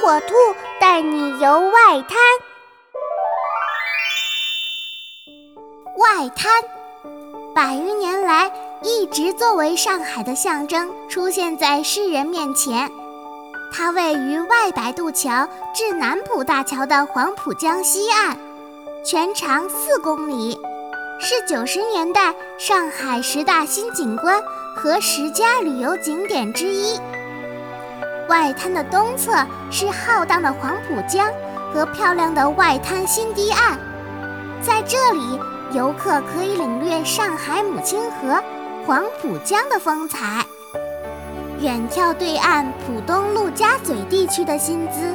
火兔带你游外滩。外滩，百余年来一直作为上海的象征出现在世人面前。它位于外白渡桥至南浦大桥的黄浦江西岸，全长四公里，是九十年代上海十大新景观和十佳旅游景点之一。外滩的东侧是浩荡的黄浦江和漂亮的外滩新堤岸，在这里，游客可以领略上海母亲河、黄浦江的风采，远眺对岸浦东陆家嘴地区的新姿，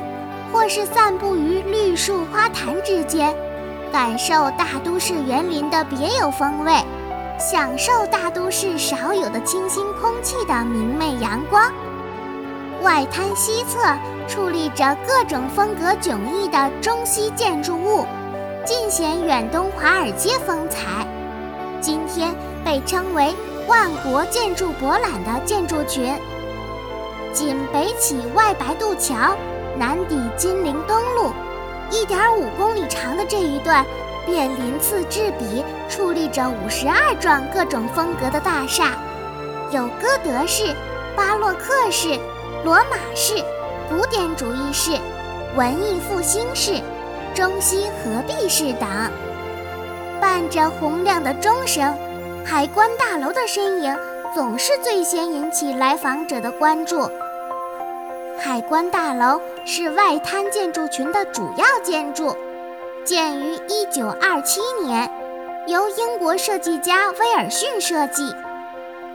或是散步于绿树花坛之间，感受大都市园林的别有风味，享受大都市少有的清新空气的明媚阳光。外滩西侧矗立着各种风格迥异的中西建筑物，尽显远东华尔街风采。今天被称为“万国建筑博览”的建筑群，仅北起外白渡桥，南抵金陵东路，一点五公里长的这一段，便鳞次栉比矗立着五十二幢各种风格的大厦，有哥德式、巴洛克式。罗马式、古典主义式、文艺复兴式、中西合璧式等，伴着洪亮的钟声，海关大楼的身影总是最先引起来访者的关注。海关大楼是外滩建筑群的主要建筑，建于1927年，由英国设计家威尔逊设计，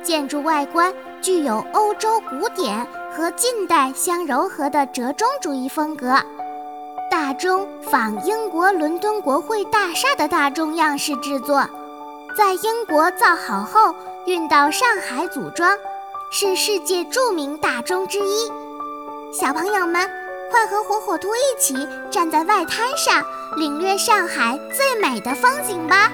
建筑外观具有欧洲古典。和近代相柔和的折中主义风格，大钟仿英国伦敦国会大厦的大钟样式制作，在英国造好后运到上海组装，是世界著名大钟之一。小朋友们，快和火火兔一起站在外滩上，领略上海最美的风景吧！